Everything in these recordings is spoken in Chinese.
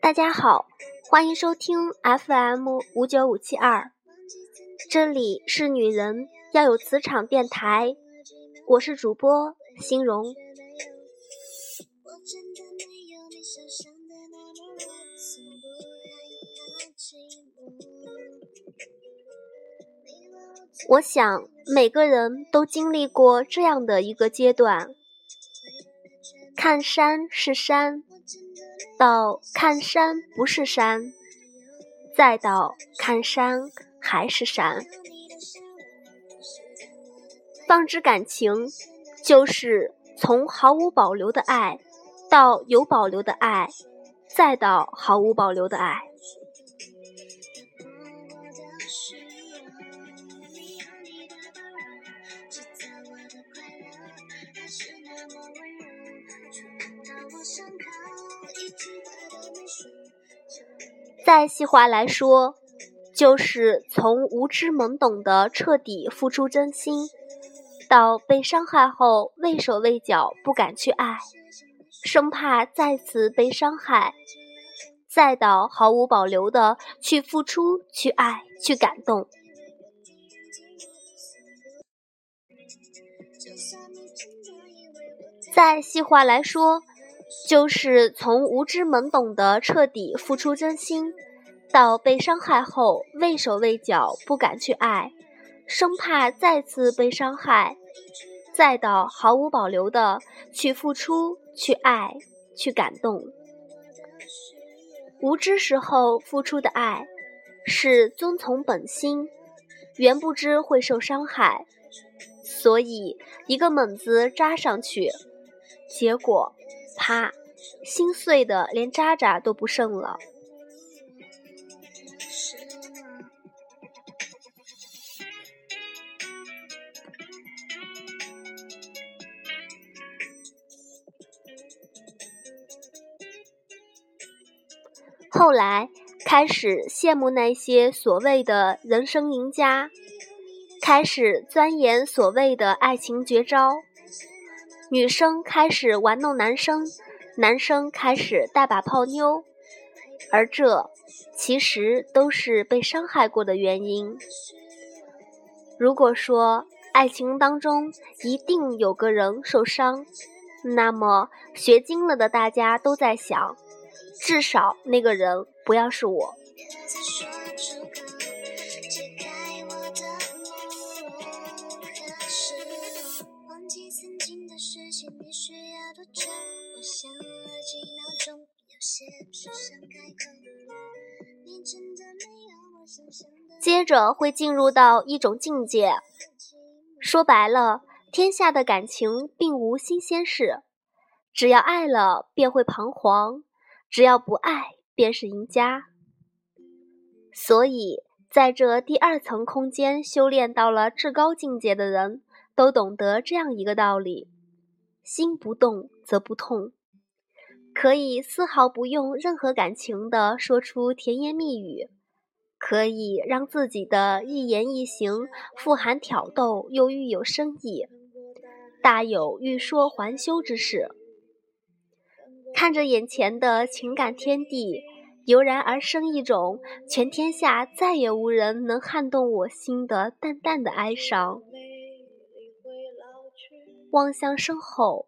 大家好，欢迎收听 FM 五九五七二，这里是女人要有磁场电台，我是主播欣荣。我想每个人都经历过这样的一个阶段，看山是山。到看山不是山，再到看山还是山。放之感情，就是从毫无保留的爱，到有保留的爱，再到毫无保留的爱。再细化来说，就是从无知懵懂的彻底付出真心，到被伤害后畏手畏脚不敢去爱，生怕再次被伤害，再到毫无保留的去付出、去爱、去感动。再细化来说。就是从无知懵懂的彻底付出真心，到被伤害后畏手畏脚不敢去爱，生怕再次被伤害，再到毫无保留的去付出、去爱、去感动。无知时候付出的爱是遵从本心，原不知会受伤害，所以一个猛子扎上去，结果。他！心碎的连渣渣都不剩了。后来开始羡慕那些所谓的人生赢家，开始钻研所谓的爱情绝招。女生开始玩弄男生，男生开始带把泡妞，而这其实都是被伤害过的原因。如果说爱情当中一定有个人受伤，那么学精了的大家都在想，至少那个人不要是我。接着会进入到一种境界，说白了，天下的感情并无新鲜事，只要爱了便会彷徨，只要不爱便是赢家。所以，在这第二层空间修炼到了至高境界的人，都懂得这样一个道理：心不动则不痛，可以丝毫不用任何感情的说出甜言蜜语。可以让自己的一言一行富含挑逗，又寓有深意，大有欲说还休之势。看着眼前的情感天地，油然而生一种全天下再也无人能撼动我心的淡淡的哀伤。望向身后，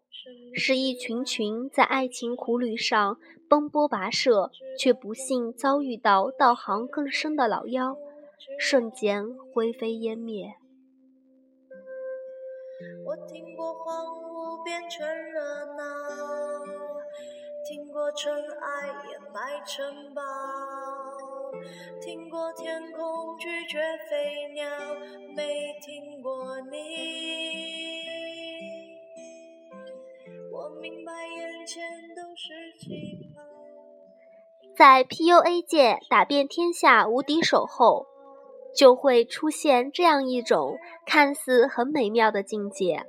是一群群在爱情苦旅上。奔波跋涉，却不幸遭遇到道行更深的老妖，瞬间灰飞烟灭。我听过荒芜变成热闹，听过尘埃掩埋城堡，听过天空拒绝飞鸟，没听过你。明白眼前都是。在 PUA 界打遍天下无敌手后，就会出现这样一种看似很美妙的境界，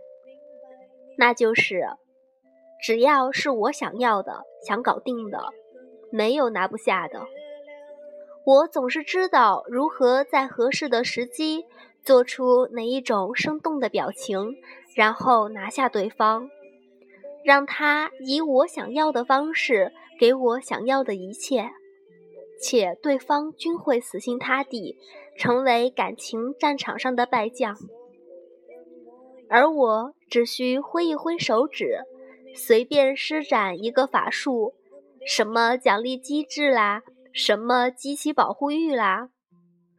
那就是只要是我想要的、想搞定的，没有拿不下的。我总是知道如何在合适的时机做出哪一种生动的表情，然后拿下对方，让他以我想要的方式给我想要的一切，且对方均会死心塌地，成为感情战场上的败将，而我只需挥一挥手指，随便施展一个法术，什么奖励机制啦。什么激起保护欲啦？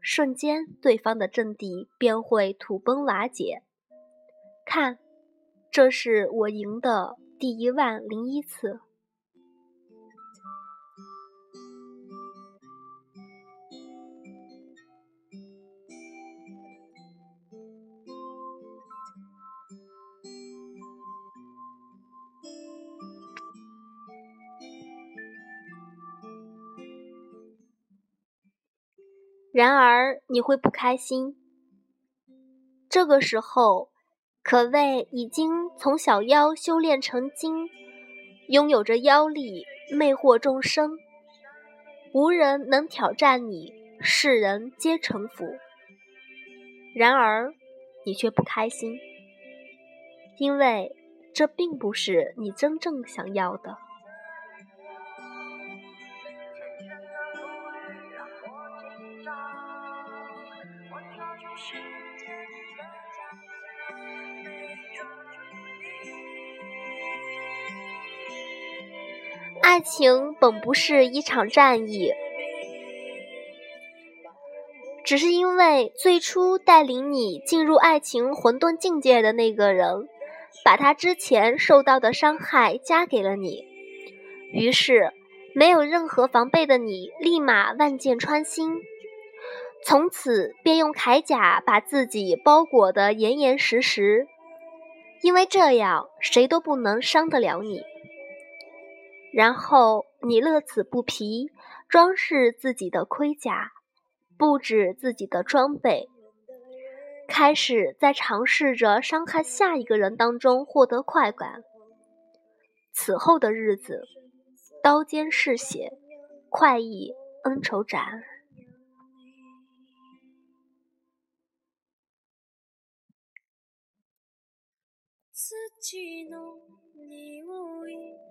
瞬间，对方的阵地便会土崩瓦解。看，这是我赢的第一万零一次。然而你会不开心。这个时候，可谓已经从小妖修炼成精，拥有着妖力，魅惑众生，无人能挑战你，世人皆臣服。然而，你却不开心，因为这并不是你真正想要的。爱情本不是一场战役，只是因为最初带领你进入爱情混沌境界的那个人，把他之前受到的伤害加给了你，于是没有任何防备的你，立马万箭穿心。从此便用铠甲把自己包裹得严严实实，因为这样谁都不能伤得了你。然后你乐此不疲，装饰自己的盔甲，布置自己的装备，开始在尝试着伤害下一个人当中获得快感。此后的日子，刀尖嗜血，快意恩仇斩。土の匂い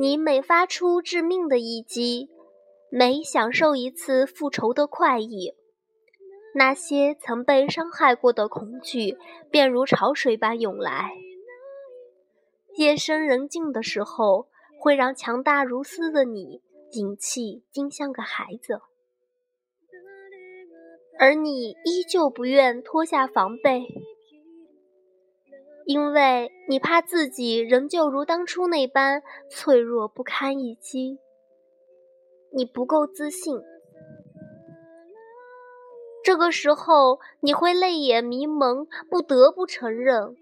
你每发出致命的一击，每享受一次复仇的快意，那些曾被伤害过的恐惧便如潮水般涌来。夜深人静的时候，会让强大如斯的你隐气，竟像个孩子。而你依旧不愿脱下防备。因为你怕自己仍旧如当初那般脆弱不堪一击，你不够自信。这个时候，你会泪眼迷蒙，不得不承认，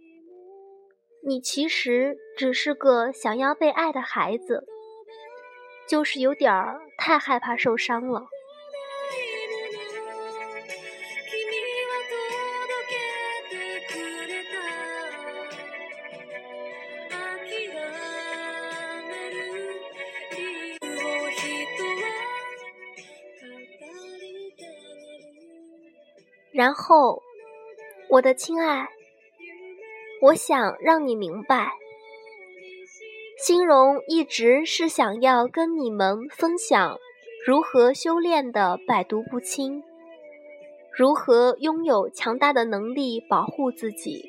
你其实只是个想要被爱的孩子，就是有点儿太害怕受伤了。然后，我的亲爱，我想让你明白，心荣一直是想要跟你们分享如何修炼的百毒不侵，如何拥有强大的能力保护自己，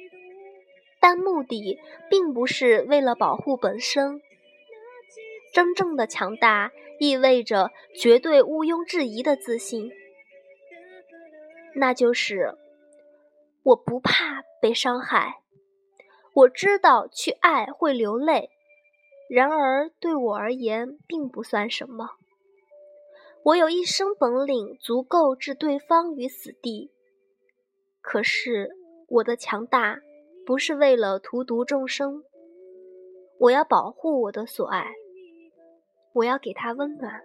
但目的并不是为了保护本身。真正的强大意味着绝对毋庸置疑的自信。那就是，我不怕被伤害，我知道去爱会流泪，然而对我而言并不算什么。我有一身本领，足够置对方于死地。可是我的强大不是为了荼毒众生，我要保护我的所爱，我要给他温暖。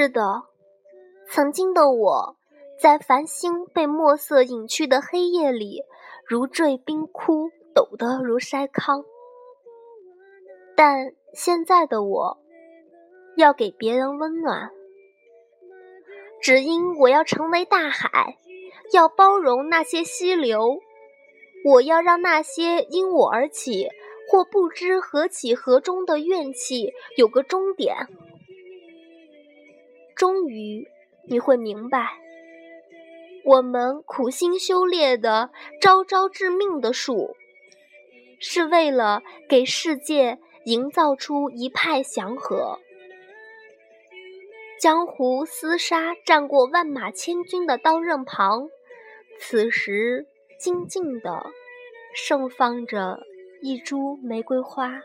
是的，曾经的我，在繁星被墨色隐去的黑夜里，如坠冰窟，抖得如筛糠。但现在的我，要给别人温暖，只因我要成为大海，要包容那些溪流，我要让那些因我而起或不知何起何终的怨气有个终点。终于，你会明白，我们苦心修炼的招招致命的术，是为了给世界营造出一派祥和。江湖厮杀战过万马千军的刀刃旁，此时静静的盛放着一株玫瑰花。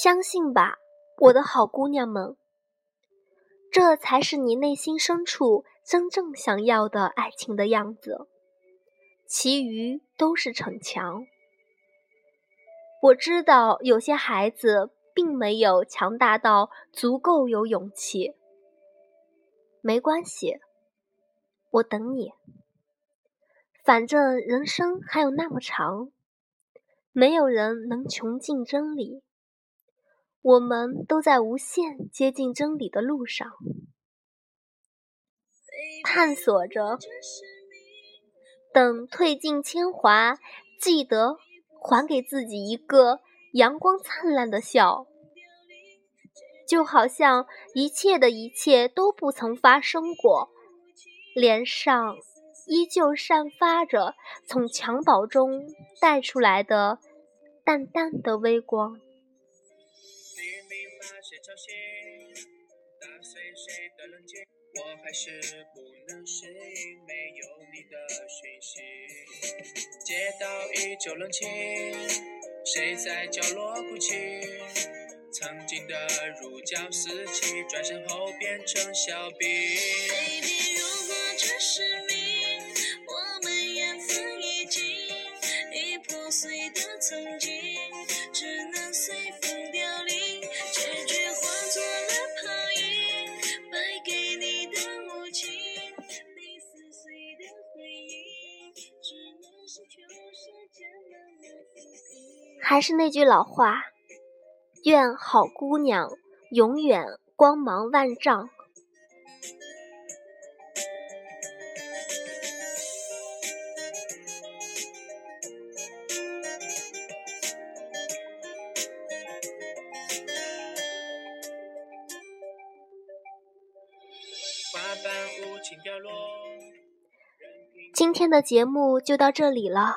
相信吧，我的好姑娘们，这才是你内心深处真正想要的爱情的样子，其余都是逞强。我知道有些孩子并没有强大到足够有勇气，没关系，我等你。反正人生还有那么长，没有人能穷尽真理。我们都在无限接近真理的路上，探索着。等褪尽铅华，记得还给自己一个阳光灿烂的笑，就好像一切的一切都不曾发生过，脸上依旧散发着从襁褓中带出来的淡淡的微光。小心打碎谁的冷静，我还是不能适应没有你的讯息。街道依旧冷清，谁在角落哭泣？曾经的如胶似漆，转身后变成笑柄。还是那句老话，愿好姑娘永远光芒万丈。今天的节目就到这里了。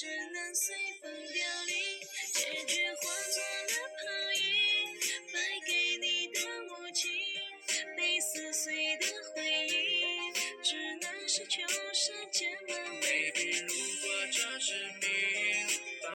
只能随风凋零，结局